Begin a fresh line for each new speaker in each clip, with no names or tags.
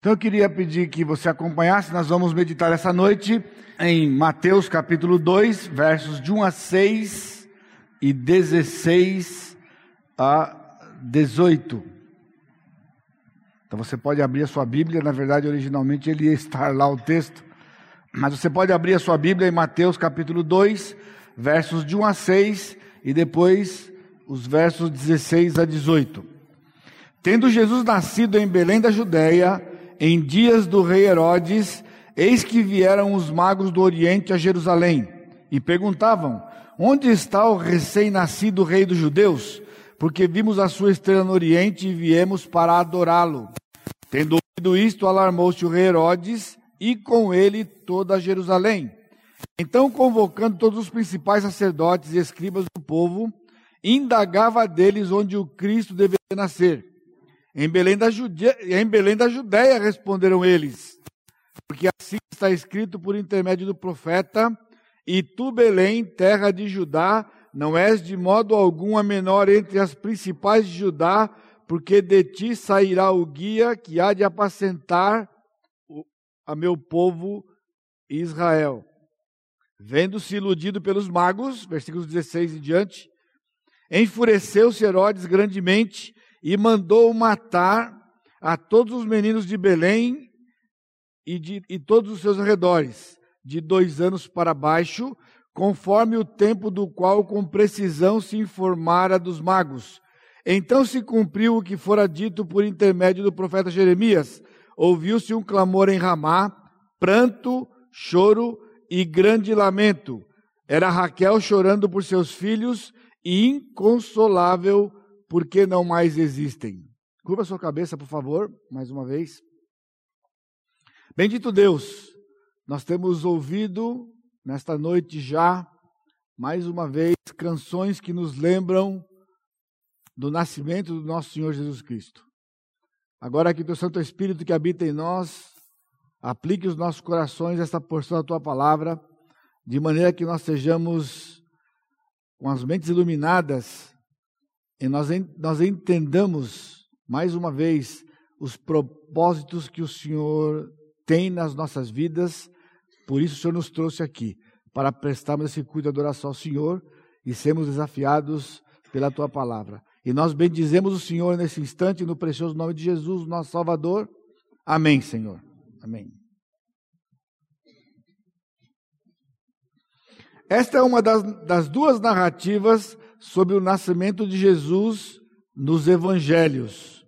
Então eu queria pedir que você acompanhasse, nós vamos meditar essa noite em Mateus capítulo 2, versos de 1 a 6 e 16 a 18. Então você pode abrir a sua Bíblia, na verdade originalmente ele ia estar lá o texto, mas você pode abrir a sua Bíblia em Mateus capítulo 2, versos de 1 a 6 e depois os versos 16 a 18. Tendo Jesus nascido em Belém da Judéia, em dias do rei Herodes, eis que vieram os magos do Oriente a Jerusalém e perguntavam: Onde está o recém-nascido rei dos judeus? Porque vimos a sua estrela no Oriente e viemos para adorá-lo. Tendo ouvido isto, alarmou-se o rei Herodes e com ele toda Jerusalém. Então, convocando todos os principais sacerdotes e escribas do povo, indagava deles onde o Cristo deveria nascer. Em Belém da Judéia, em Belém da Judéia responderam eles, porque assim está escrito por intermédio do profeta: E tu, Belém, terra de Judá, não és de modo algum a menor entre as principais de Judá, porque de ti sairá o guia que há de apacentar a meu povo Israel. Vendo-se iludido pelos magos, versículos 16 e diante, enfureceu-se Herodes grandemente e mandou matar a todos os meninos de Belém e, de, e todos os seus arredores, de dois anos para baixo, conforme o tempo do qual com precisão se informara dos magos. Então se cumpriu o que fora dito por intermédio do profeta Jeremias. Ouviu-se um clamor em Ramá, pranto, choro e grande lamento. Era Raquel chorando por seus filhos e inconsolável porque não mais existem. Curva sua cabeça, por favor, mais uma vez. Bendito Deus, nós temos ouvido nesta noite já, mais uma vez, canções que nos lembram do nascimento do nosso Senhor Jesus Cristo. Agora que o teu Santo Espírito que habita em nós, aplique os nossos corações esta porção da tua palavra, de maneira que nós sejamos com as mentes iluminadas e nós, nós entendamos, mais uma vez, os propósitos que o Senhor tem nas nossas vidas, por isso o Senhor nos trouxe aqui, para prestarmos esse culto de adoração ao Senhor e sermos desafiados pela tua palavra. E nós bendizemos o Senhor nesse instante, no precioso nome de Jesus, nosso Salvador. Amém, Senhor. Amém. Esta é uma das, das duas narrativas sobre o nascimento de Jesus nos evangelhos.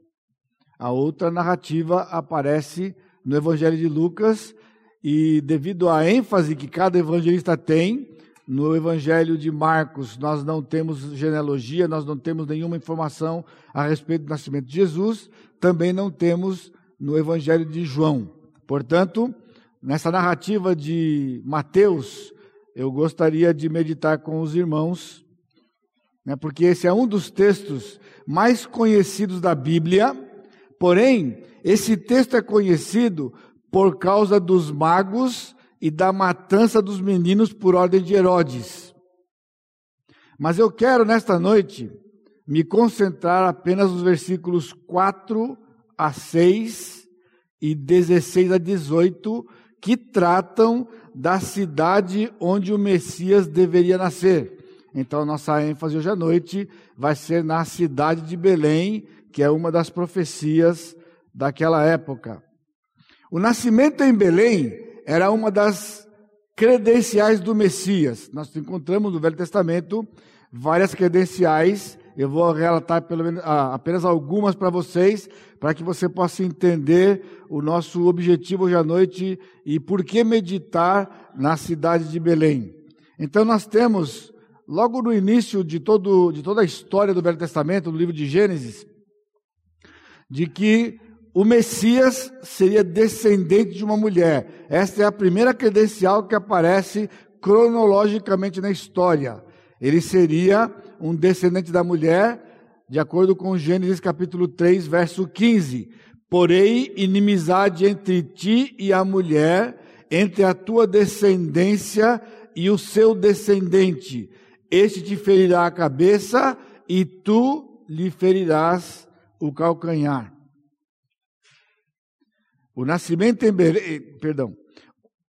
A outra narrativa aparece no Evangelho de Lucas e devido à ênfase que cada evangelista tem, no Evangelho de Marcos nós não temos genealogia, nós não temos nenhuma informação a respeito do nascimento de Jesus, também não temos no Evangelho de João. Portanto, nessa narrativa de Mateus, eu gostaria de meditar com os irmãos né, porque esse é um dos textos mais conhecidos da Bíblia, porém, esse texto é conhecido por causa dos magos e da matança dos meninos por ordem de Herodes. Mas eu quero nesta noite me concentrar apenas nos versículos 4 a 6 e 16 a 18, que tratam da cidade onde o Messias deveria nascer. Então, nossa ênfase hoje à noite vai ser na cidade de Belém, que é uma das profecias daquela época. O nascimento em Belém era uma das credenciais do Messias. Nós encontramos no Velho Testamento várias credenciais. Eu vou relatar menos, ah, apenas algumas para vocês, para que você possa entender o nosso objetivo hoje à noite e por que meditar na cidade de Belém. Então, nós temos logo no início de, todo, de toda a história do Velho Testamento, no livro de Gênesis, de que o Messias seria descendente de uma mulher. Esta é a primeira credencial que aparece cronologicamente na história. Ele seria um descendente da mulher, de acordo com Gênesis capítulo 3, verso 15. Porém, inimizade entre ti e a mulher, entre a tua descendência e o seu descendente este te ferirá a cabeça e tu lhe ferirás o calcanhar. O nascimento em Belém, perdão.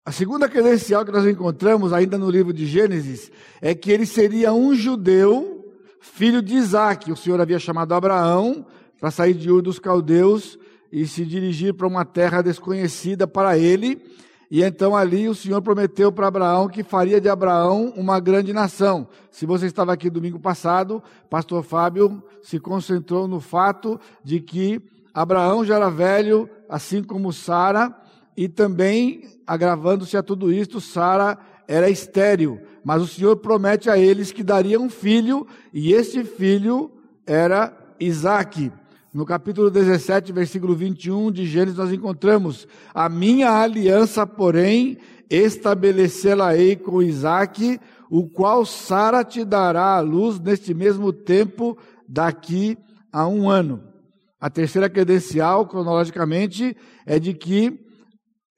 A segunda credencial que nós encontramos ainda no livro de Gênesis é que ele seria um judeu, filho de Isaac. O Senhor havia chamado Abraão para sair de Ur dos Caldeus e se dirigir para uma terra desconhecida para ele. E então ali o Senhor prometeu para Abraão que faria de Abraão uma grande nação. Se você estava aqui domingo passado, pastor Fábio se concentrou no fato de que Abraão já era velho, assim como Sara, e também, agravando-se a tudo isto, Sara era estéril. Mas o Senhor promete a eles que daria um filho, e esse filho era Isaac. No capítulo 17, versículo 21 de Gênesis, nós encontramos: A minha aliança, porém, estabelecê-la-ei com Isaac, o qual Sara te dará à luz neste mesmo tempo, daqui a um ano. A terceira credencial, cronologicamente, é de que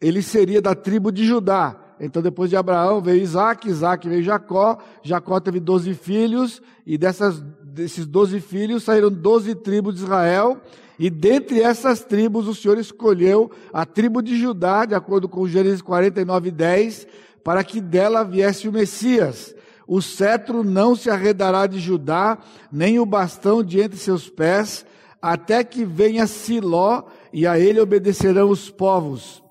ele seria da tribo de Judá. Então, depois de Abraão veio Isaac, Isaac veio Jacó, Jacó teve doze filhos, e dessas, desses doze filhos saíram doze tribos de Israel, e dentre essas tribos o Senhor escolheu a tribo de Judá, de acordo com Gênesis 49, 10, para que dela viesse o Messias. O cetro não se arredará de Judá, nem o bastão de entre seus pés, até que venha Siló, e a ele obedecerão os povos.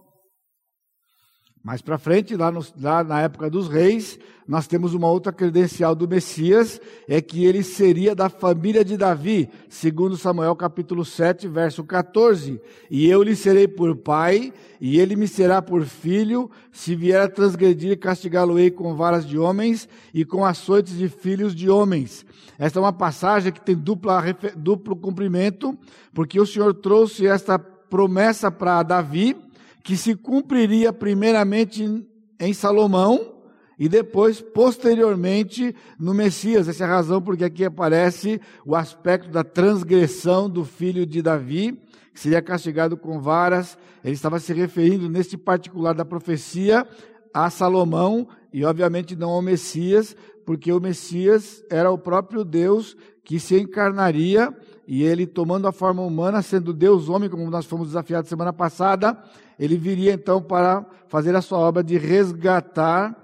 Mais para frente, lá, no, lá, na época dos reis, nós temos uma outra credencial do Messias, é que ele seria da família de Davi, segundo Samuel capítulo 7, verso 14. E eu lhe serei por pai, e ele me será por filho, se vier a transgredir, castigá-lo-ei com varas de homens e com açoites de filhos de homens. Esta é uma passagem que tem dupla, duplo cumprimento, porque o Senhor trouxe esta promessa para Davi, que se cumpriria primeiramente em Salomão e depois, posteriormente, no Messias. Essa é a razão porque aqui aparece o aspecto da transgressão do filho de Davi, que seria castigado com varas. Ele estava se referindo, neste particular da profecia, a Salomão e, obviamente, não ao Messias, porque o Messias era o próprio Deus que se encarnaria e ele, tomando a forma humana, sendo Deus homem, como nós fomos desafiados semana passada, ele viria então para fazer a sua obra de resgatar,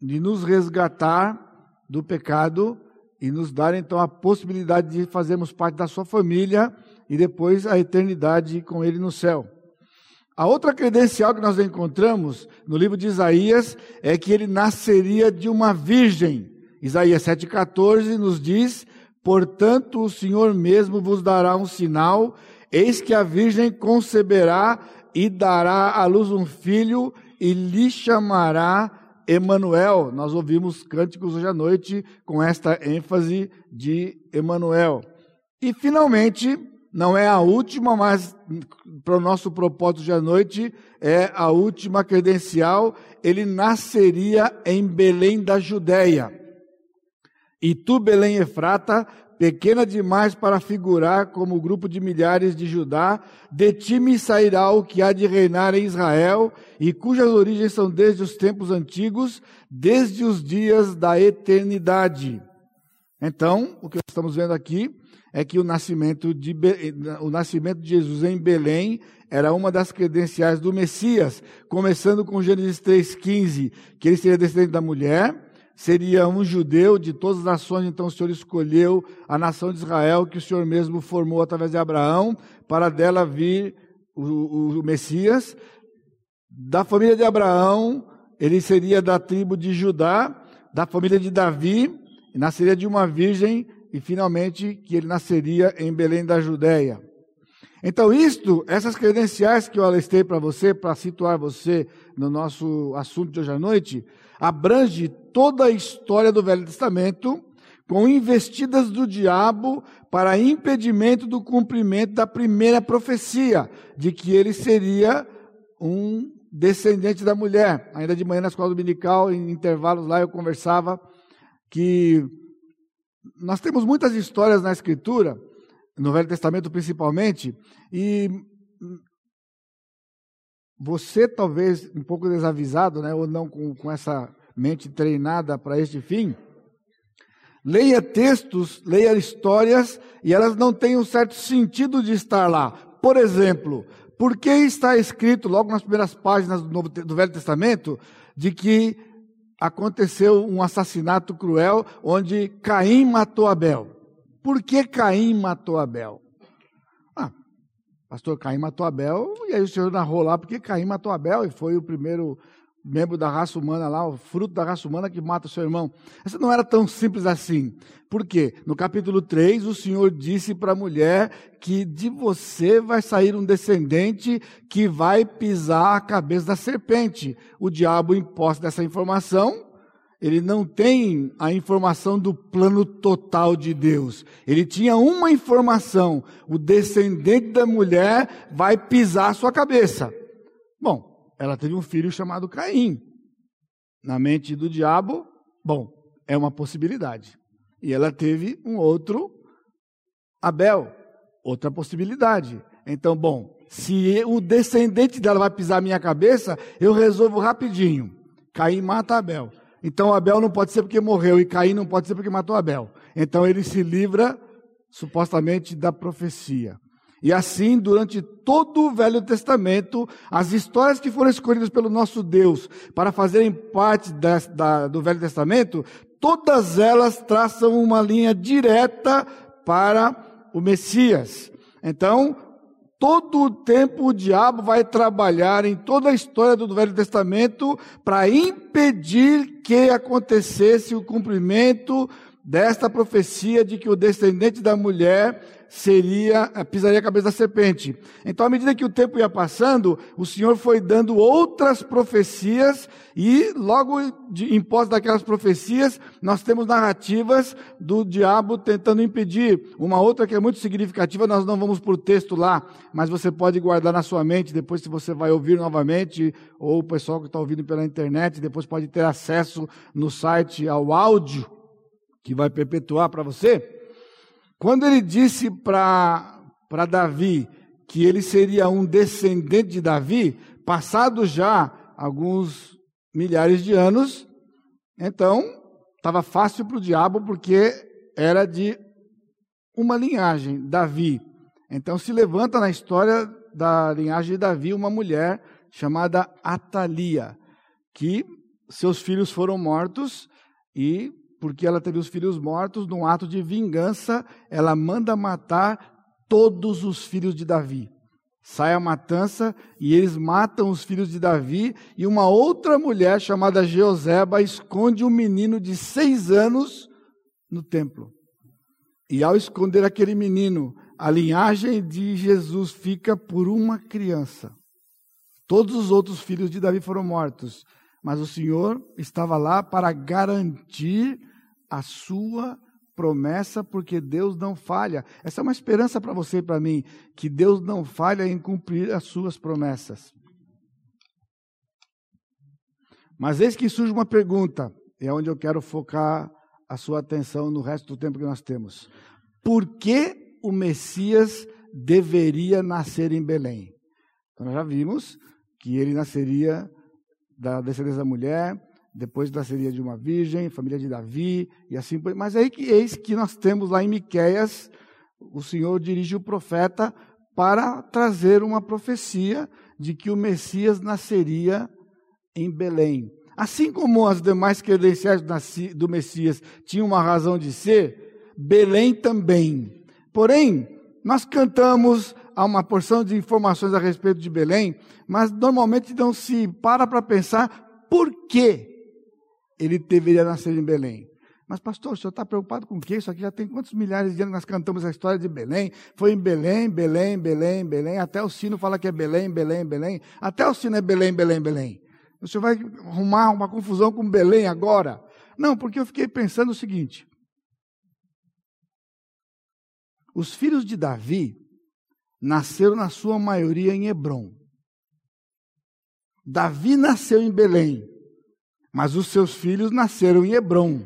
de nos resgatar do pecado e nos dar então a possibilidade de fazermos parte da sua família e depois a eternidade com ele no céu. A outra credencial que nós encontramos no livro de Isaías é que ele nasceria de uma virgem. Isaías 7,14 nos diz: Portanto, o Senhor mesmo vos dará um sinal, eis que a virgem conceberá e dará à luz um filho e lhe chamará Emanuel. Nós ouvimos cânticos hoje à noite com esta ênfase de Emanuel. E finalmente, não é a última, mas para o nosso propósito de à noite, é a última credencial. Ele nasceria em Belém da Judéia. E tu, Belém Efrata, pequena demais para figurar como grupo de milhares de Judá, de ti me sairá o que há de reinar em Israel, e cujas origens são desde os tempos antigos, desde os dias da eternidade. Então, o que nós estamos vendo aqui é que o nascimento de, o nascimento de Jesus em Belém era uma das credenciais do Messias, começando com Gênesis 3,15, que ele seria descendente da mulher, seria um judeu de todas as nações, então o Senhor escolheu a nação de Israel, que o Senhor mesmo formou através de Abraão, para dela vir o, o Messias. Da família de Abraão, ele seria da tribo de Judá, da família de Davi, nasceria de uma virgem, e finalmente que ele nasceria em Belém da Judéia. Então, isto, essas credenciais que eu alistei para você, para situar você no nosso assunto de hoje à noite, abrange toda a história do Velho Testamento, com investidas do diabo para impedimento do cumprimento da primeira profecia, de que ele seria um descendente da mulher. Ainda de manhã na escola dominical, em intervalos lá, eu conversava que nós temos muitas histórias na Escritura, no Velho Testamento principalmente, e você talvez um pouco desavisado, né, ou não com, com essa mente treinada para este fim, leia textos, leia histórias e elas não têm um certo sentido de estar lá. Por exemplo, Por que está escrito logo nas primeiras páginas do, Novo, do Velho Testamento de que aconteceu um assassinato cruel onde Caim matou Abel? Por que Caim matou Abel? Pastor Caim matou Abel, e aí o senhor narrou lá porque Caim matou Abel e foi o primeiro membro da raça humana lá, o fruto da raça humana que mata o seu irmão. Essa não era tão simples assim. Por quê? No capítulo 3, o Senhor disse para a mulher que de você vai sair um descendente que vai pisar a cabeça da serpente. O diabo imposta dessa informação, ele não tem a informação do plano total de Deus. Ele tinha uma informação: o descendente da mulher vai pisar sua cabeça. Bom, ela teve um filho chamado Caim. Na mente do diabo, bom, é uma possibilidade. E ela teve um outro Abel, outra possibilidade. Então, bom, se o descendente dela vai pisar minha cabeça, eu resolvo rapidinho. Caim mata Abel. Então Abel não pode ser porque morreu e Caim não pode ser porque matou Abel. Então ele se livra supostamente da profecia. E assim, durante todo o Velho Testamento, as histórias que foram escolhidas pelo nosso Deus para fazerem parte da, da, do Velho Testamento, todas elas traçam uma linha direta para o Messias. Então, todo o tempo o diabo vai trabalhar em toda a história do Velho Testamento para impedir que acontecesse o cumprimento desta profecia de que o descendente da mulher seria, eh, pisaria a cabeça da serpente. Então, à medida que o tempo ia passando, o Senhor foi dando outras profecias e logo de, em pós daquelas profecias, nós temos narrativas do diabo tentando impedir. Uma outra que é muito significativa, nós não vamos por texto lá, mas você pode guardar na sua mente, depois se você vai ouvir novamente, ou o pessoal que está ouvindo pela internet, depois pode ter acesso no site ao áudio, que vai perpetuar para você. Quando ele disse para Davi que ele seria um descendente de Davi, passado já alguns milhares de anos, então estava fácil para o diabo porque era de uma linhagem, Davi. Então se levanta na história da linhagem de Davi uma mulher chamada Atalia, que seus filhos foram mortos e porque ela teve os filhos mortos, num ato de vingança, ela manda matar todos os filhos de Davi. Sai a matança e eles matam os filhos de Davi, e uma outra mulher chamada Jeoseba esconde um menino de seis anos no templo. E ao esconder aquele menino, a linhagem de Jesus fica por uma criança. Todos os outros filhos de Davi foram mortos, mas o Senhor estava lá para garantir a sua promessa, porque Deus não falha. Essa é uma esperança para você e para mim, que Deus não falha em cumprir as suas promessas. Mas eis que surge uma pergunta, e é onde eu quero focar a sua atenção no resto do tempo que nós temos. Por que o Messias deveria nascer em Belém? Então, nós já vimos que ele nasceria da descendência da mulher, depois nasceria de uma virgem, família de Davi, e assim por Mas aí que eis que nós temos lá em Miqueias, o Senhor dirige o profeta para trazer uma profecia de que o Messias nasceria em Belém. Assim como as demais credenciais do Messias tinham uma razão de ser, Belém também. Porém, nós cantamos há uma porção de informações a respeito de Belém, mas normalmente não se para para pensar por que ele deveria nascer em Belém. Mas, pastor, o senhor está preocupado com o quê? Isso aqui já tem quantos milhares de anos que nós cantamos a história de Belém? Foi em Belém, Belém, Belém, Belém. Até o sino fala que é Belém, Belém, Belém. Até o sino é Belém, Belém, Belém. O senhor vai arrumar uma confusão com Belém agora? Não, porque eu fiquei pensando o seguinte. Os filhos de Davi nasceram na sua maioria em Hebron. Davi nasceu em Belém. Mas os seus filhos nasceram em Hebron,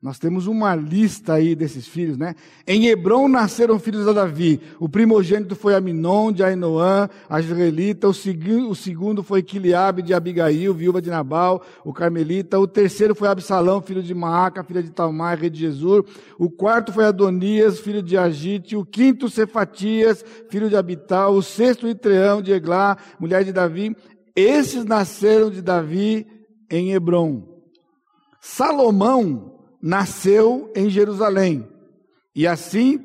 Nós temos uma lista aí desses filhos, né? Em Hebron nasceram filhos de Davi. O primogênito foi Aminon, de Ainoã, a israelita. O, segundo, o segundo foi Quiliabe, de Abigail, viúva de Nabal, o carmelita. O terceiro foi Absalão, filho de Maaca, filha de Talmai, rei de Jesus. O quarto foi Adonias, filho de Agite. O quinto, Cefatias, filho de Abital. O sexto, Itreão, de Eglá, mulher de Davi. Esses nasceram de Davi em Hebron. Salomão nasceu em Jerusalém. E assim,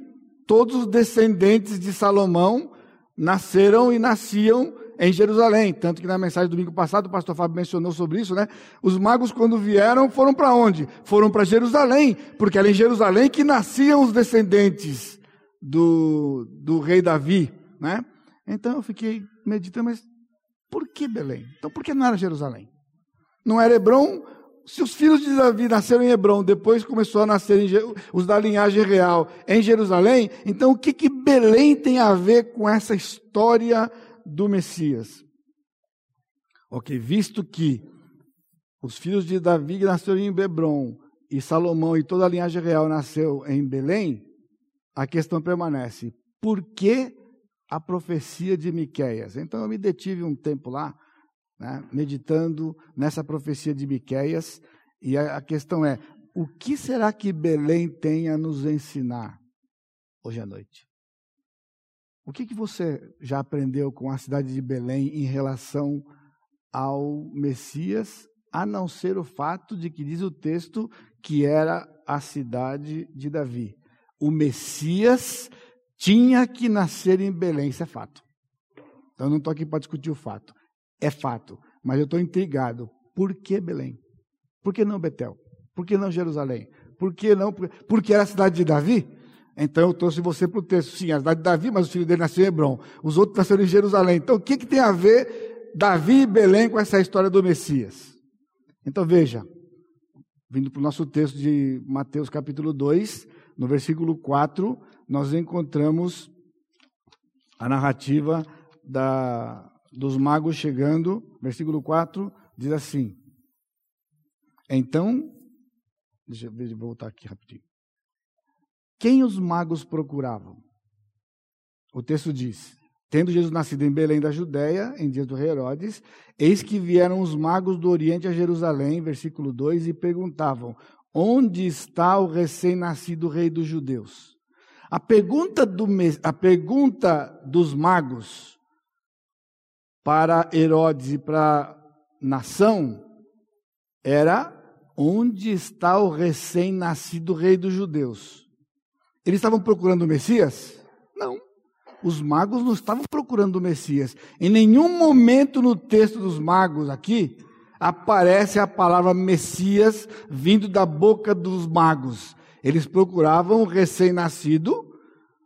todos os descendentes de Salomão nasceram e nasciam em Jerusalém. Tanto que na mensagem do domingo passado, o pastor Fábio mencionou sobre isso, né? Os magos, quando vieram, foram para onde? Foram para Jerusalém, porque era em Jerusalém que nasciam os descendentes do, do rei Davi, né? Então eu fiquei meditando, mas por que Belém? Então por que não era Jerusalém? Não era Hebron, se os filhos de Davi nasceram em Hebron, depois começou a nascer os da linhagem real em Jerusalém, então o que, que Belém tem a ver com essa história do Messias? Ok, visto que os filhos de Davi nasceram em Hebron e Salomão e toda a linhagem real nasceu em Belém, a questão permanece: por que a profecia de Miqueias? Então eu me detive um tempo lá né, meditando nessa profecia de Miqueias, e a, a questão é: o que será que Belém tem a nos ensinar hoje à noite? O que, que você já aprendeu com a cidade de Belém em relação ao Messias, a não ser o fato de que diz o texto que era a cidade de Davi? O Messias tinha que nascer em Belém, isso é fato. Então eu não estou aqui para discutir o fato. É fato. Mas eu estou intrigado. Por que Belém? Por que não Betel? Por que não Jerusalém? Por que não? Porque era a cidade de Davi? Então eu trouxe você para o texto. Sim, a cidade de Davi, mas o filho dele nasceu em Hebron. Os outros nasceram em Jerusalém. Então o que, que tem a ver Davi e Belém com essa história do Messias? Então veja, vindo para o nosso texto de Mateus capítulo 2, no versículo 4, nós encontramos a narrativa da, dos magos chegando, versículo 4, diz assim: Então, deixa eu voltar aqui rapidinho. Quem os magos procuravam? O texto diz: Tendo Jesus nascido em Belém da Judéia, em dias do rei Herodes, eis que vieram os magos do Oriente a Jerusalém, versículo 2, e perguntavam: Onde está o recém-nascido rei dos judeus? A pergunta, do, a pergunta dos magos para Herodes e para a nação era onde está o recém-nascido rei dos judeus. Eles estavam procurando o Messias? Não. Os magos não estavam procurando o Messias. Em nenhum momento no texto dos magos aqui aparece a palavra Messias vindo da boca dos magos. Eles procuravam o recém-nascido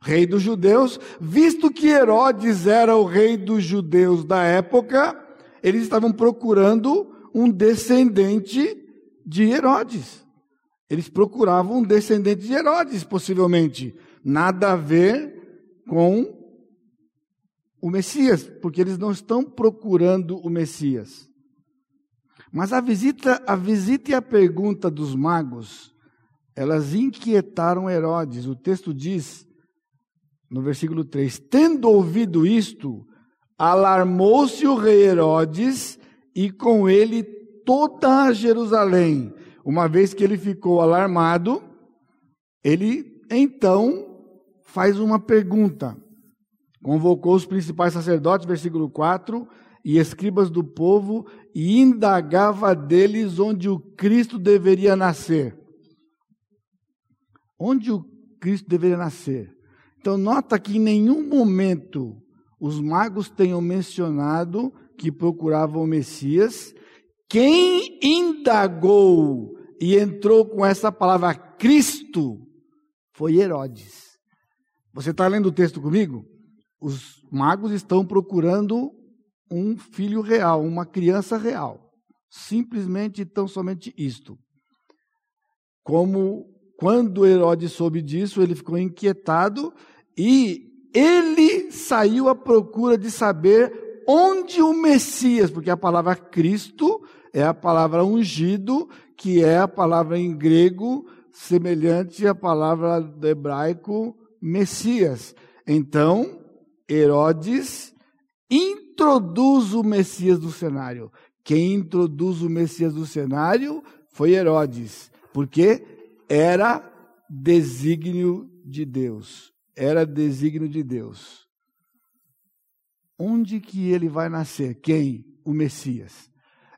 rei dos judeus, visto que Herodes era o rei dos judeus da época, eles estavam procurando um descendente de Herodes. Eles procuravam um descendente de Herodes, possivelmente. Nada a ver com o Messias, porque eles não estão procurando o Messias. Mas a visita, a visita e a pergunta dos magos, elas inquietaram Herodes. O texto diz no versículo 3: Tendo ouvido isto, alarmou-se o rei Herodes e com ele toda a Jerusalém. Uma vez que ele ficou alarmado, ele então faz uma pergunta. Convocou os principais sacerdotes, versículo 4, e escribas do povo, e indagava deles onde o Cristo deveria nascer. Onde o Cristo deveria nascer? Então, nota que em nenhum momento os magos tenham mencionado que procuravam o Messias. Quem indagou e entrou com essa palavra Cristo foi Herodes. Você está lendo o texto comigo? Os magos estão procurando um filho real, uma criança real. Simplesmente tão somente isto. Como quando Herodes soube disso, ele ficou inquietado e ele saiu à procura de saber onde o Messias, porque a palavra Cristo é a palavra ungido, que é a palavra em grego semelhante à palavra do hebraico Messias. Então, Herodes introduz o Messias no cenário. Quem introduz o Messias no cenário foi Herodes, porque era desígnio de Deus. Era desígnio de Deus. Onde que ele vai nascer? Quem? O Messias.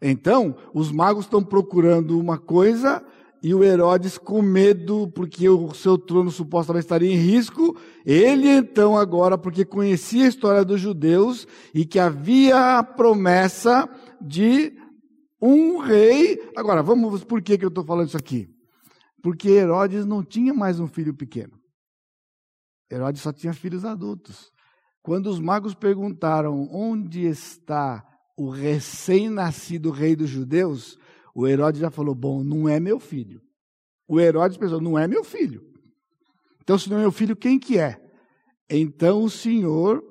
Então, os magos estão procurando uma coisa e o Herodes, com medo, porque o seu trono supostamente estaria em risco, ele então, agora, porque conhecia a história dos judeus e que havia a promessa de um rei. Agora, vamos, por que, que eu estou falando isso aqui? Porque Herodes não tinha mais um filho pequeno. Herodes só tinha filhos adultos. Quando os magos perguntaram onde está o recém-nascido rei dos judeus, o Herodes já falou: Bom, não é meu filho. O Herodes pensou: Não é meu filho. Então, se não é meu filho, quem que é? Então o Senhor,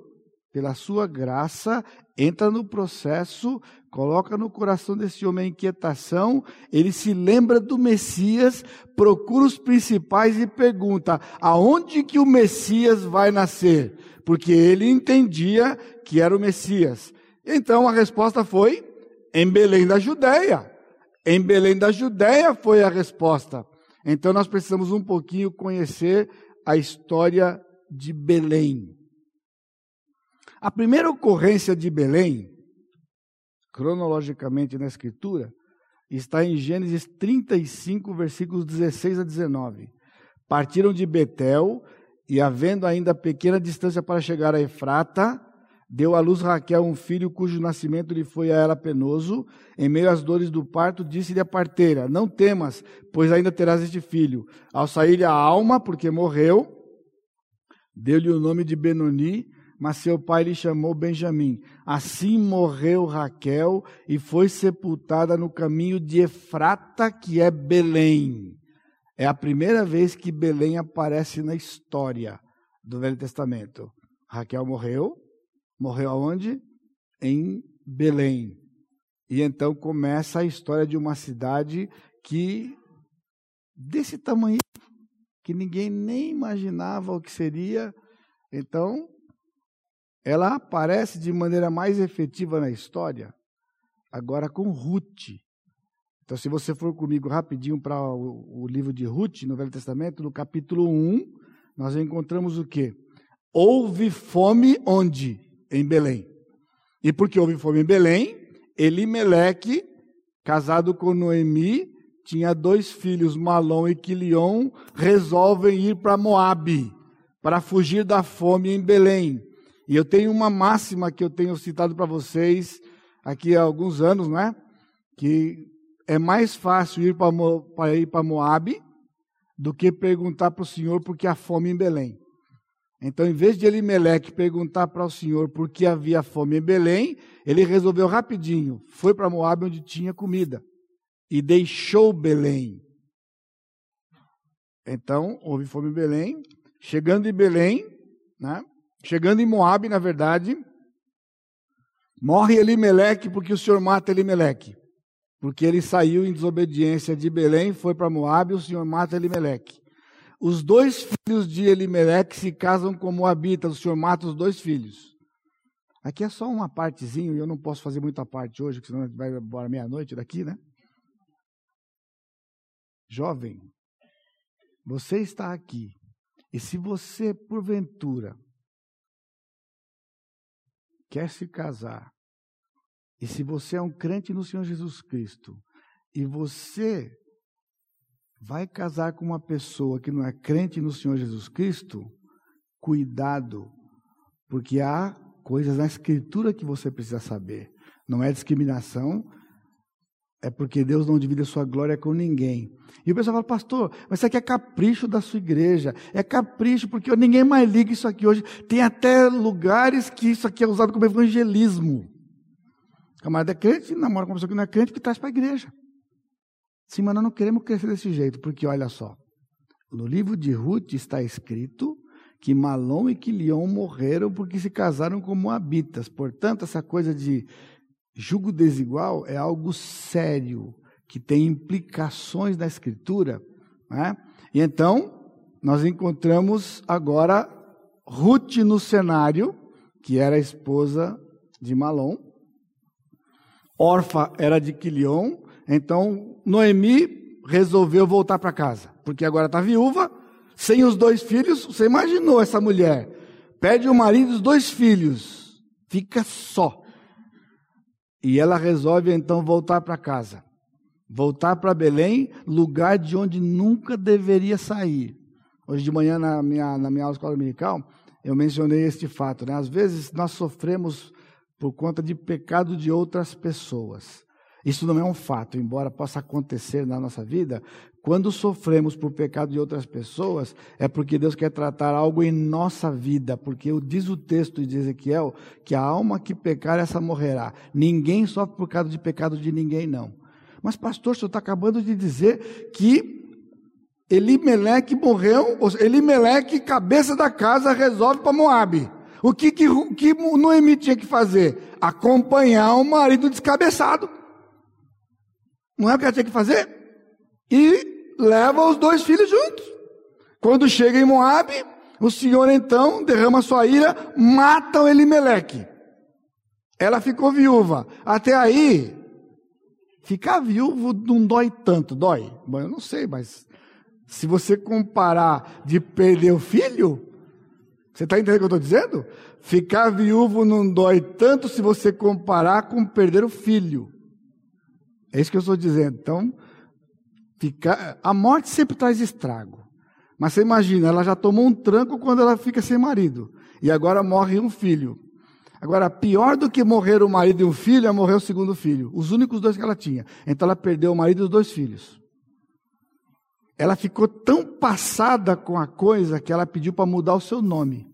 pela sua graça, entra no processo, coloca no coração desse homem a inquietação, ele se lembra do Messias, procura os principais e pergunta: aonde que o Messias vai nascer? Porque ele entendia que era o Messias. Então a resposta foi: em Belém da Judéia. Em Belém da Judéia foi a resposta. Então nós precisamos um pouquinho conhecer a história de Belém. A primeira ocorrência de Belém, cronologicamente na Escritura, está em Gênesis 35, versículos 16 a 19. Partiram de Betel e, havendo ainda pequena distância para chegar a Efrata, Deu à luz Raquel um filho cujo nascimento lhe foi a ela penoso. Em meio às dores do parto, disse-lhe a parteira: Não temas, pois ainda terás este filho. Ao sair-lhe a alma, porque morreu, deu-lhe o nome de Benoni, mas seu pai lhe chamou Benjamim. Assim morreu Raquel e foi sepultada no caminho de Efrata, que é Belém. É a primeira vez que Belém aparece na história do Velho Testamento. Raquel morreu, Morreu aonde? Em Belém. E então começa a história de uma cidade que desse tamanho que ninguém nem imaginava o que seria. Então, ela aparece de maneira mais efetiva na história, agora com Ruth. Então, se você for comigo rapidinho para o, o, livro de Ruth, no Velho Testamento, no capítulo 1, nós encontramos o quê? Houve fome onde? em Belém. E porque houve fome em Belém, Elimeleque, casado com Noemi, tinha dois filhos, Malom e Quilion, resolvem ir para Moabe, para fugir da fome em Belém. E eu tenho uma máxima que eu tenho citado para vocês aqui há alguns anos, não é? Que é mais fácil ir para ir para Moabe do que perguntar para o Senhor por que há fome em Belém. Então, em vez de Elimeleque perguntar para o Senhor por que havia fome em Belém, ele resolveu rapidinho, foi para Moab onde tinha comida e deixou Belém. Então, houve fome em Belém. Chegando em Belém, né? Chegando em Moab, na verdade, morre Elimeleque porque o Senhor mata Elimeleque. Porque ele saiu em desobediência de Belém, foi para Moab e o Senhor mata Elimeleque. Os dois filhos de Elimeleque se casam como Moabitas, o Senhor mata os dois filhos. Aqui é só uma partezinha, e eu não posso fazer muita parte hoje, porque senão vai embora meia-noite daqui, né? Jovem, você está aqui, e se você, porventura, quer se casar, e se você é um crente no Senhor Jesus Cristo, e você vai casar com uma pessoa que não é crente no Senhor Jesus Cristo, cuidado, porque há coisas na Escritura que você precisa saber. Não é discriminação, é porque Deus não divide a sua glória com ninguém. E o pessoal fala, pastor, mas isso aqui é capricho da sua igreja. É capricho, porque ninguém mais liga isso aqui hoje. Tem até lugares que isso aqui é usado como evangelismo. camarada é crente, namora com uma pessoa que não é crente, que traz para a igreja. Sim, mas nós não queremos crescer desse jeito, porque olha só, no livro de Ruth está escrito que Malom e Quilion morreram porque se casaram com Moabitas. Portanto, essa coisa de jugo desigual é algo sério, que tem implicações na escritura. Né? E então, nós encontramos agora Ruth no cenário, que era a esposa de Malom. Orfa era de Quilion. Então, Noemi resolveu voltar para casa, porque agora está viúva, sem os dois filhos. Você imaginou essa mulher? Perde o marido e os dois filhos, fica só. E ela resolve então voltar para casa. Voltar para Belém, lugar de onde nunca deveria sair. Hoje de manhã, na minha, na minha aula escola dominical, eu mencionei este fato. Né? Às vezes nós sofremos por conta de pecado de outras pessoas. Isso não é um fato, embora possa acontecer na nossa vida. Quando sofremos por pecado de outras pessoas, é porque Deus quer tratar algo em nossa vida, porque diz o texto de Ezequiel que a alma que pecar, essa morrerá. Ninguém sofre por causa de pecado de ninguém, não. Mas, pastor, o senhor está acabando de dizer que Elimeleque morreu, Elimeleque, cabeça da casa, resolve para Moabe. O que, que, que Noemi tinha que fazer? Acompanhar o marido descabeçado. Não é o que ela tinha que fazer? E leva os dois filhos juntos. Quando chega em Moabe, o Senhor então derrama sua ira, mata o Elimeleque. Ela ficou viúva. Até aí, ficar viúvo não dói tanto, dói. Bom, eu não sei, mas se você comparar de perder o filho, você está entendendo o que eu estou dizendo? Ficar viúvo não dói tanto se você comparar com perder o filho. É isso que eu estou dizendo. Então, ficar, a morte sempre traz estrago. Mas você imagina, ela já tomou um tranco quando ela fica sem marido. E agora morre um filho. Agora, pior do que morrer o marido e um filho é morrer o segundo filho. Os únicos dois que ela tinha. Então ela perdeu o marido e os dois filhos. Ela ficou tão passada com a coisa que ela pediu para mudar o seu nome.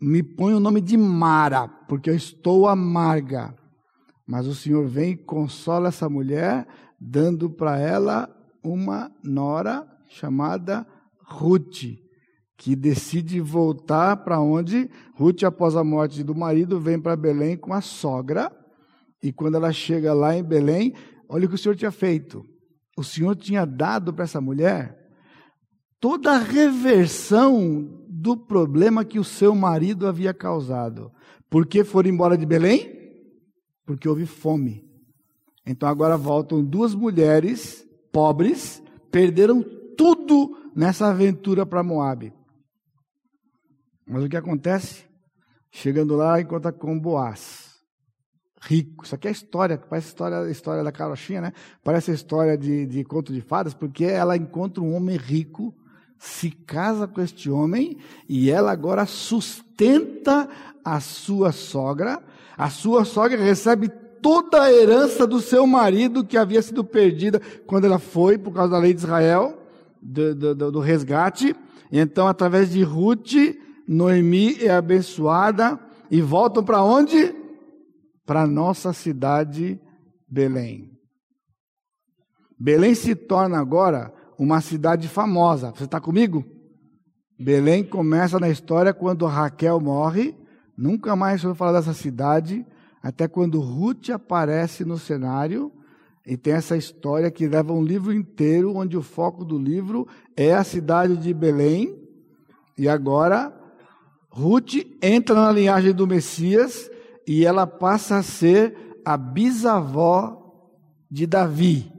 Me põe o nome de Mara, porque eu estou amarga. Mas o Senhor vem e consola essa mulher, dando para ela uma nora chamada Ruth, que decide voltar para onde? Ruth, após a morte do marido, vem para Belém com a sogra. E quando ela chega lá em Belém, olha o que o Senhor tinha feito o Senhor tinha dado para essa mulher toda a reversão do problema que o seu marido havia causado. Por que foram embora de Belém? Porque houve fome. Então agora voltam duas mulheres pobres, perderam tudo nessa aventura para Moabe. Mas o que acontece? Chegando lá, encontra com Boaz rico. Isso aqui é história, parece história, história da carochinha, né? Parece a história de, de conto de fadas, porque ela encontra um homem rico, se casa com este homem e ela agora sustenta a sua sogra. A sua sogra recebe toda a herança do seu marido que havia sido perdida quando ela foi por causa da lei de Israel, do, do, do resgate. Então, através de Ruth, Noemi é abençoada e voltam para onde? para nossa cidade Belém. Belém se torna agora uma cidade famosa. Você está comigo? Belém começa na história quando Raquel morre. Nunca mais vou falar dessa cidade, até quando Ruth aparece no cenário. E tem essa história que leva um livro inteiro, onde o foco do livro é a cidade de Belém. E agora, Ruth entra na linhagem do Messias e ela passa a ser a bisavó de Davi.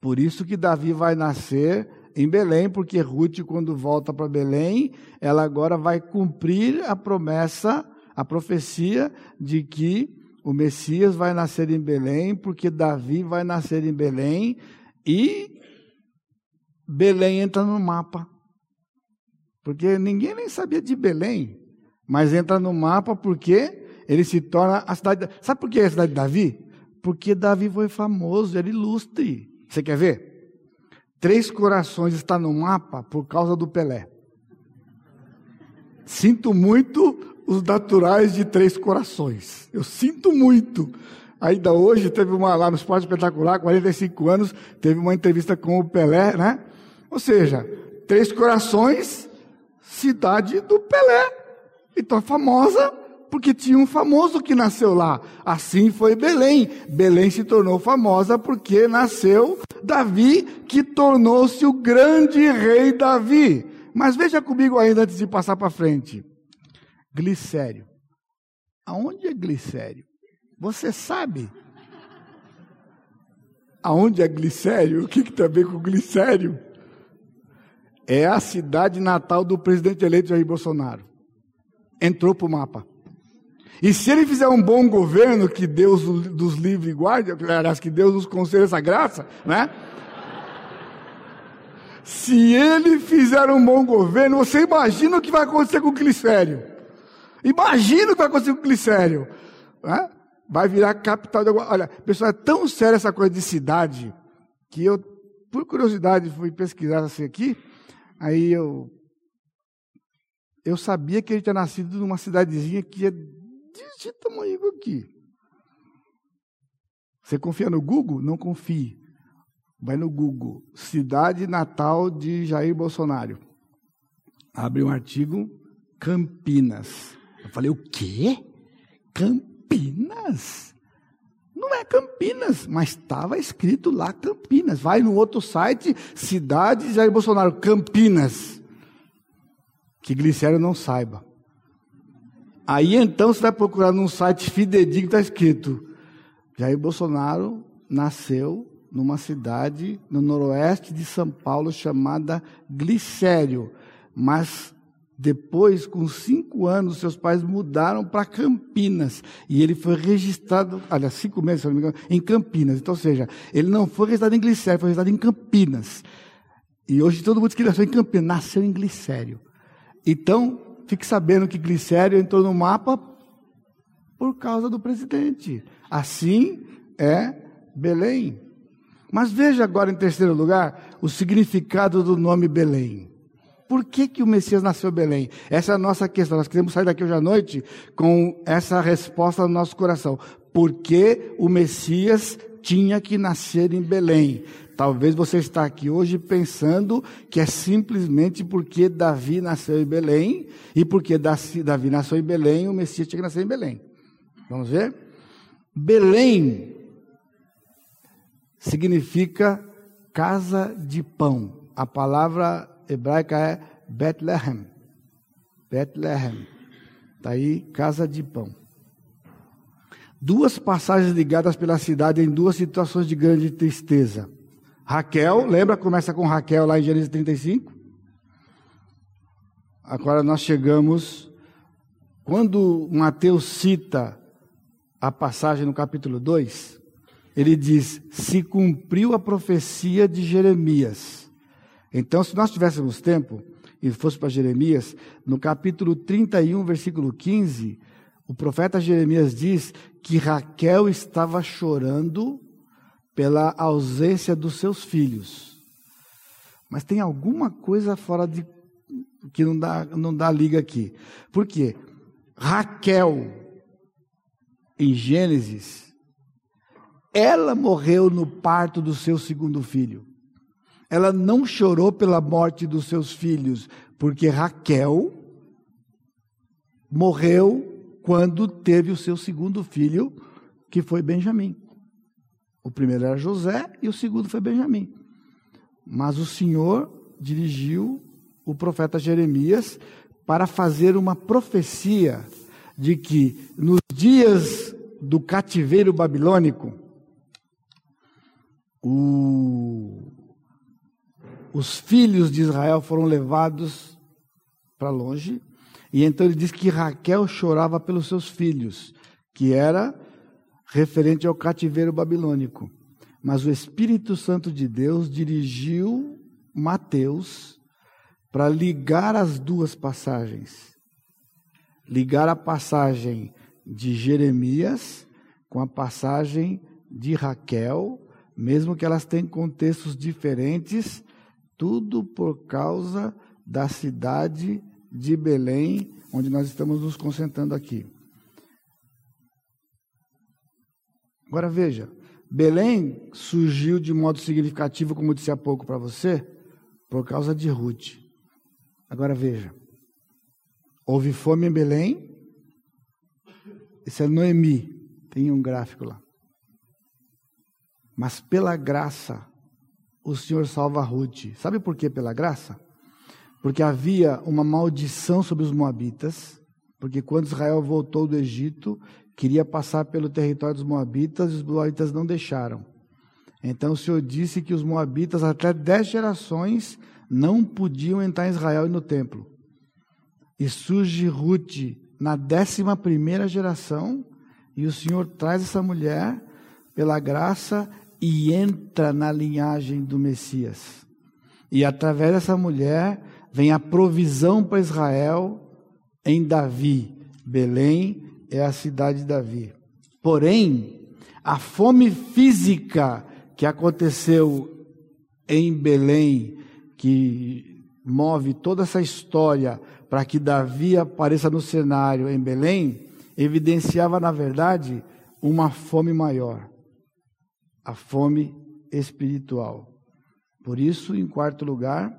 Por isso que Davi vai nascer em Belém, porque Ruth, quando volta para Belém, ela agora vai cumprir a promessa, a profecia de que o Messias vai nascer em Belém, porque Davi vai nascer em Belém e Belém entra no mapa. Porque ninguém nem sabia de Belém, mas entra no mapa porque ele se torna a cidade. Sabe por que é a cidade de Davi? Porque Davi foi famoso, era ilustre. Você quer ver? Três Corações está no mapa por causa do Pelé. Sinto muito os naturais de Três Corações. Eu sinto muito. Ainda hoje teve uma lá no Esporte Espetacular, 45 anos, teve uma entrevista com o Pelé, né? Ou seja, Três Corações, cidade do Pelé. Então, famosa porque tinha um famoso que nasceu lá. Assim foi Belém. Belém se tornou famosa porque nasceu Davi, que tornou-se o grande rei Davi. Mas veja comigo ainda antes de passar para frente. Glicério. Aonde é glicério? Você sabe? Aonde é glicério? O que, que tem a ver com glicério? É a cidade natal do presidente eleito Jair Bolsonaro. Entrou para o mapa. E se ele fizer um bom governo, que Deus dos livre guarde, aliás, que Deus nos conceda essa graça, né? Se ele fizer um bom governo, você imagina o que vai acontecer com o Glicério. Imagina o que vai acontecer com o Glicério. Né? Vai virar capital de. Olha, pessoal, é tão séria essa coisa de cidade, que eu, por curiosidade, fui pesquisar assim aqui, aí eu... Eu sabia que ele tinha nascido numa cidadezinha que é desse tamanho aqui. Você confia no Google? Não confie. Vai no Google. Cidade natal de Jair Bolsonaro. Abre um artigo, Campinas. Eu falei, o quê? Campinas? Não é Campinas, mas estava escrito lá Campinas. Vai no outro site, cidade de Jair Bolsonaro, Campinas. Que Glicério não saiba. Aí então você vai procurar num site fidedigno, está escrito: Jair Bolsonaro nasceu numa cidade no noroeste de São Paulo chamada Glicério, mas depois, com cinco anos, seus pais mudaram para Campinas. E ele foi registrado, aliás, cinco meses, se não me engano, em Campinas. Então, ou seja, ele não foi registrado em Glicério, foi registrado em Campinas. E hoje todo mundo diz que nasceu em Campinas, nasceu em Glicério. Então, fique sabendo que Glicério entrou no mapa por causa do presidente. Assim é Belém. Mas veja agora, em terceiro lugar, o significado do nome Belém. Por que, que o Messias nasceu em Belém? Essa é a nossa questão. Nós queremos sair daqui hoje à noite com essa resposta no nosso coração. Por que o Messias tinha que nascer em Belém? Talvez você está aqui hoje pensando que é simplesmente porque Davi nasceu em Belém e porque Davi nasceu em Belém, o Messias tinha que nascer em Belém. Vamos ver? Belém significa casa de pão. A palavra hebraica é Bethlehem. Bethlehem. Está aí, casa de pão. Duas passagens ligadas pela cidade em duas situações de grande tristeza. Raquel, lembra? Começa com Raquel lá em Gênesis 35. Agora nós chegamos, quando Mateus cita a passagem no capítulo 2, ele diz: se cumpriu a profecia de Jeremias. Então, se nós tivéssemos tempo e fosse para Jeremias, no capítulo 31, versículo 15, o profeta Jeremias diz que Raquel estava chorando pela ausência dos seus filhos. Mas tem alguma coisa fora de que não dá, não dá liga aqui. Por quê? Raquel, em Gênesis, ela morreu no parto do seu segundo filho. Ela não chorou pela morte dos seus filhos, porque Raquel morreu quando teve o seu segundo filho, que foi Benjamim. O primeiro era José e o segundo foi Benjamim. Mas o Senhor dirigiu o profeta Jeremias para fazer uma profecia de que nos dias do cativeiro babilônico, o, os filhos de Israel foram levados para longe, e então ele diz que Raquel chorava pelos seus filhos, que era referente ao cativeiro babilônico. Mas o Espírito Santo de Deus dirigiu Mateus para ligar as duas passagens. Ligar a passagem de Jeremias com a passagem de Raquel, mesmo que elas tenham contextos diferentes, tudo por causa da cidade de Belém, onde nós estamos nos concentrando aqui. Agora veja, Belém surgiu de modo significativo, como disse há pouco para você, por causa de Ruth. Agora veja, houve fome em Belém, isso é Noemi, tem um gráfico lá. Mas pela graça o Senhor salva Ruth. Sabe por quê? Pela graça? Porque havia uma maldição sobre os Moabitas, porque quando Israel voltou do Egito, queria passar pelo território dos Moabitas e os Moabitas não deixaram. Então o Senhor disse que os Moabitas, até dez gerações, não podiam entrar em Israel e no templo. E surge Ruth na décima primeira geração, e o Senhor traz essa mulher pela graça e entra na linhagem do Messias. E através dessa mulher vem a provisão para Israel em Davi. Belém é a cidade de Davi. Porém, a fome física que aconteceu em Belém, que move toda essa história para que Davi apareça no cenário em Belém, evidenciava, na verdade, uma fome maior a fome espiritual. Por isso, em quarto lugar,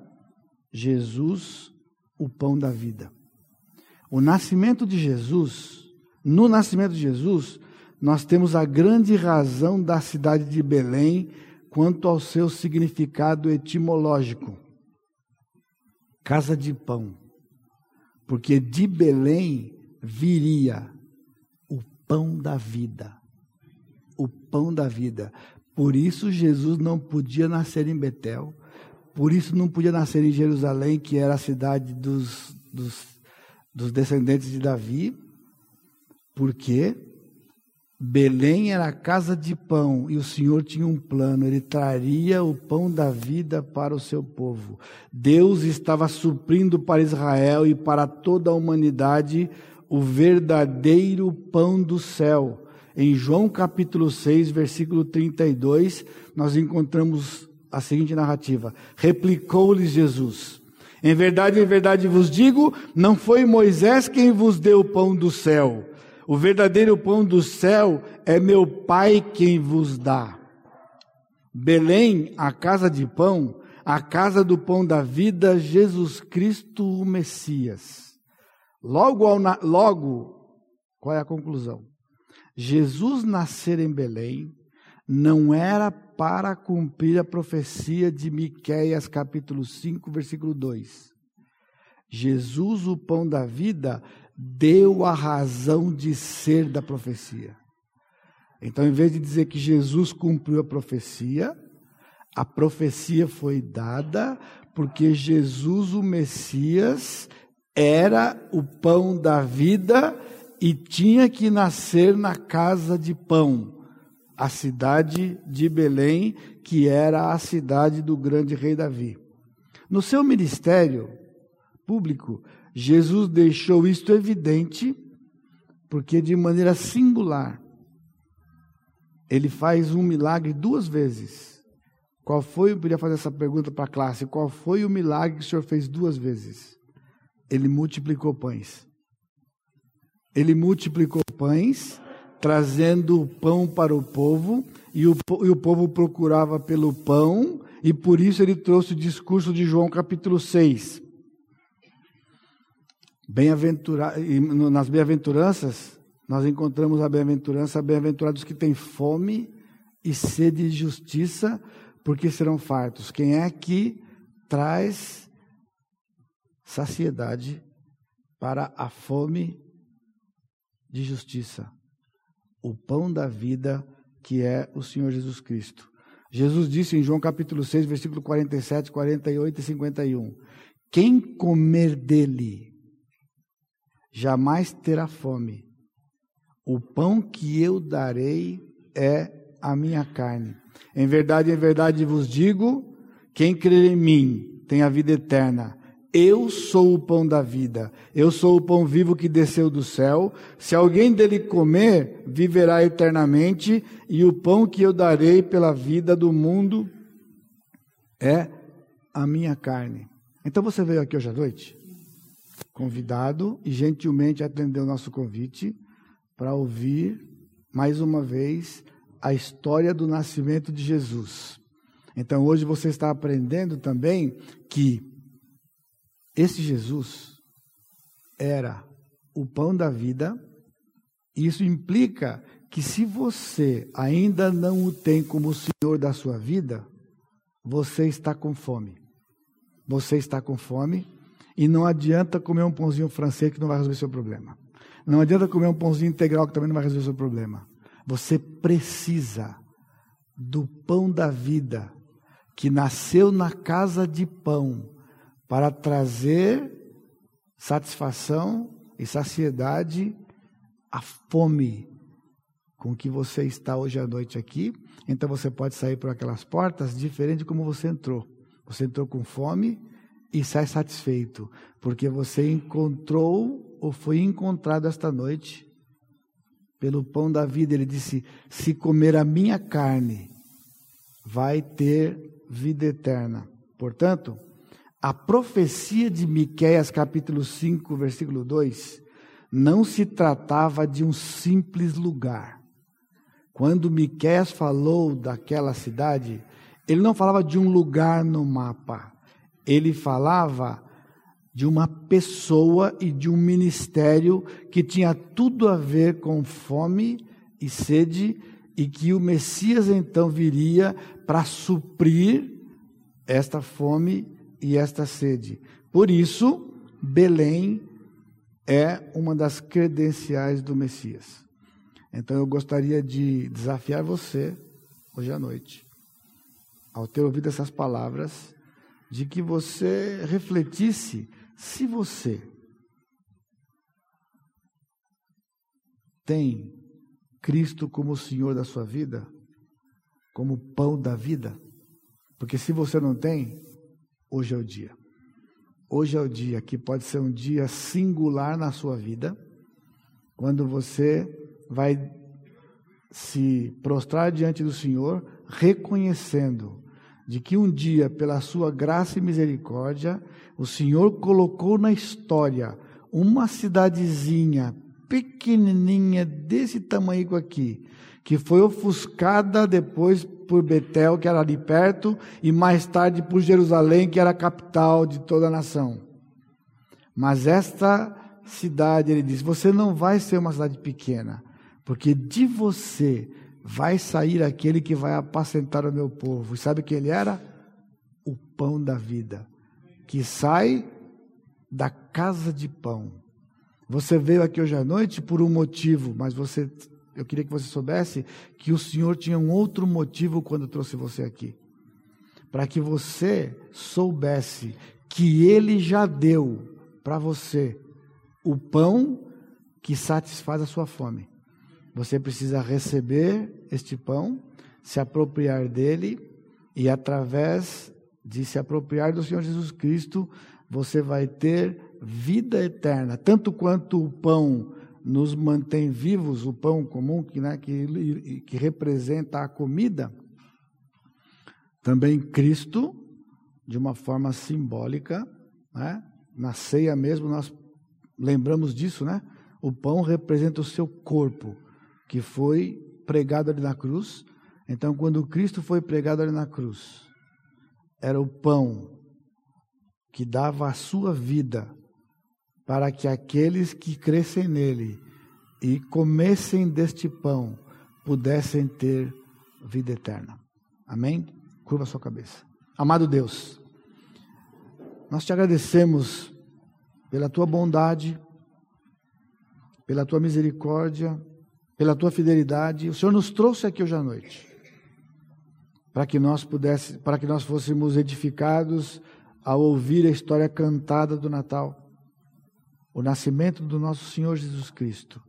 Jesus, o pão da vida. O nascimento de Jesus, no nascimento de Jesus, nós temos a grande razão da cidade de Belém quanto ao seu significado etimológico. Casa de pão. Porque de Belém viria o pão da vida. O pão da vida. Por isso Jesus não podia nascer em Betel. Por isso não podia nascer em Jerusalém, que era a cidade dos, dos, dos descendentes de Davi. Porque Belém era a casa de pão e o Senhor tinha um plano, ele traria o pão da vida para o seu povo. Deus estava suprindo para Israel e para toda a humanidade o verdadeiro pão do céu. Em João capítulo 6, versículo 32, nós encontramos a seguinte narrativa: Replicou-lhes Jesus: Em verdade, em verdade vos digo, não foi Moisés quem vos deu o pão do céu o verdadeiro pão do céu é meu Pai quem vos dá. Belém, a casa de pão, a casa do pão da vida, Jesus Cristo, o Messias. Logo, ao, logo, qual é a conclusão? Jesus nascer em Belém não era para cumprir a profecia de Miqueias capítulo 5, versículo 2. Jesus, o pão da vida, deu a razão de ser da profecia. Então, em vez de dizer que Jesus cumpriu a profecia, a profecia foi dada porque Jesus, o Messias, era o pão da vida e tinha que nascer na casa de pão, a cidade de Belém, que era a cidade do grande rei Davi. No seu ministério público, Jesus deixou isto evidente, porque de maneira singular, ele faz um milagre duas vezes. Qual foi, eu podia fazer essa pergunta para a classe, qual foi o milagre que o Senhor fez duas vezes? Ele multiplicou pães. Ele multiplicou pães, trazendo o pão para o povo, e o, e o povo procurava pelo pão, e por isso ele trouxe o discurso de João capítulo 6 Bem-aventura... Nas bem-aventuranças, nós encontramos a bem-aventurança, bem-aventurados que têm fome e sede de justiça, porque serão fartos. Quem é que traz saciedade para a fome de justiça? O pão da vida, que é o Senhor Jesus Cristo. Jesus disse em João capítulo 6, versículo 47, 48 e 51: Quem comer dele jamais terá fome. O pão que eu darei é a minha carne. Em verdade, em verdade vos digo: quem crer em mim tem a vida eterna. Eu sou o pão da vida. Eu sou o pão vivo que desceu do céu. Se alguém dele comer, viverá eternamente. E o pão que eu darei pela vida do mundo é a minha carne. Então você veio aqui hoje à noite convidado e gentilmente atendeu nosso convite para ouvir mais uma vez a história do nascimento de Jesus. Então hoje você está aprendendo também que esse Jesus era o pão da vida. Isso implica que se você ainda não o tem como Senhor da sua vida, você está com fome. Você está com fome e não adianta comer um pãozinho francês que não vai resolver seu problema. Não adianta comer um pãozinho integral que também não vai resolver seu problema. Você precisa do pão da vida que nasceu na casa de pão para trazer satisfação e saciedade à fome com que você está hoje à noite aqui. Então você pode sair por aquelas portas diferente de como você entrou. Você entrou com fome e sai satisfeito, porque você encontrou ou foi encontrado esta noite pelo pão da vida. Ele disse: Se comer a minha carne, vai ter vida eterna. Portanto, a profecia de Miqueias capítulo 5, versículo 2, não se tratava de um simples lugar. Quando Miqueias falou daquela cidade, ele não falava de um lugar no mapa. Ele falava de uma pessoa e de um ministério que tinha tudo a ver com fome e sede e que o Messias então viria para suprir esta fome e esta sede. Por isso, Belém é uma das credenciais do Messias. Então eu gostaria de desafiar você hoje à noite, ao ter ouvido essas palavras, de que você refletisse se você tem Cristo como o Senhor da sua vida, como pão da vida, porque se você não tem, hoje é o dia. Hoje é o dia que pode ser um dia singular na sua vida, quando você vai se prostrar diante do Senhor, reconhecendo de que um dia, pela sua graça e misericórdia, o Senhor colocou na história uma cidadezinha pequenininha desse tamanho aqui, que foi ofuscada depois por Betel, que era ali perto, e mais tarde por Jerusalém, que era a capital de toda a nação. Mas esta cidade, ele diz, você não vai ser uma cidade pequena, porque de você vai sair aquele que vai apacentar o meu povo. E sabe quem ele era? O pão da vida, que sai da casa de pão. Você veio aqui hoje à noite por um motivo, mas você eu queria que você soubesse que o Senhor tinha um outro motivo quando trouxe você aqui. Para que você soubesse que Ele já deu para você o pão que satisfaz a sua fome. Você precisa receber este pão, se apropriar dele, e através de se apropriar do Senhor Jesus Cristo, você vai ter vida eterna. Tanto quanto o pão nos mantém vivos, o pão comum, que, né, que, que representa a comida, também Cristo, de uma forma simbólica, né, na ceia mesmo, nós lembramos disso, né? O pão representa o seu corpo, que foi pregado ali na cruz. Então, quando Cristo foi pregado ali na cruz, era o pão que dava a sua vida para que aqueles que crescem nele e comessem deste pão pudessem ter vida eterna. Amém? Curva sua cabeça. Amado Deus, nós te agradecemos pela tua bondade, pela tua misericórdia, pela tua fidelidade. O Senhor nos trouxe aqui hoje à noite para que nós pudesse, para que nós fôssemos edificados ao ouvir a história cantada do Natal o nascimento do nosso Senhor Jesus Cristo.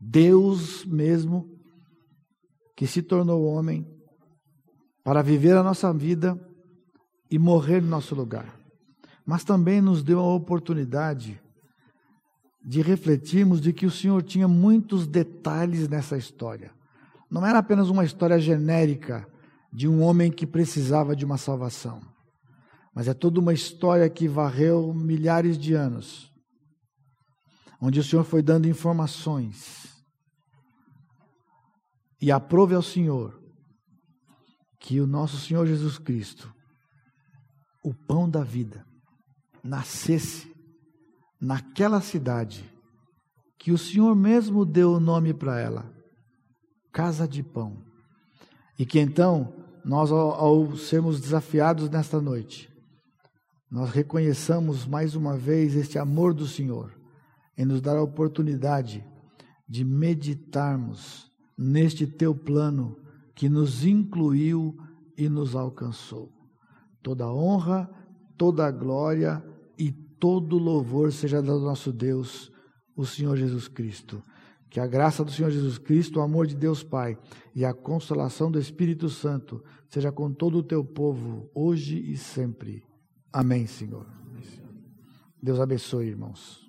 Deus mesmo, que se tornou homem para viver a nossa vida e morrer no nosso lugar. Mas também nos deu a oportunidade de refletirmos de que o Senhor tinha muitos detalhes nessa história. Não era apenas uma história genérica de um homem que precisava de uma salvação, mas é toda uma história que varreu milhares de anos onde o Senhor foi dando informações. E aprove ao Senhor que o nosso Senhor Jesus Cristo, o pão da vida, nascesse naquela cidade que o Senhor mesmo deu o nome para ela, Casa de Pão. E que então nós, ao, ao sermos desafiados nesta noite, nós reconheçamos mais uma vez este amor do Senhor em nos dar a oportunidade de meditarmos neste teu plano que nos incluiu e nos alcançou. Toda honra, toda glória todo louvor seja dado ao nosso Deus, o Senhor Jesus Cristo. Que a graça do Senhor Jesus Cristo, o amor de Deus Pai e a consolação do Espírito Santo seja com todo o teu povo, hoje e sempre. Amém, Senhor. Deus abençoe, irmãos.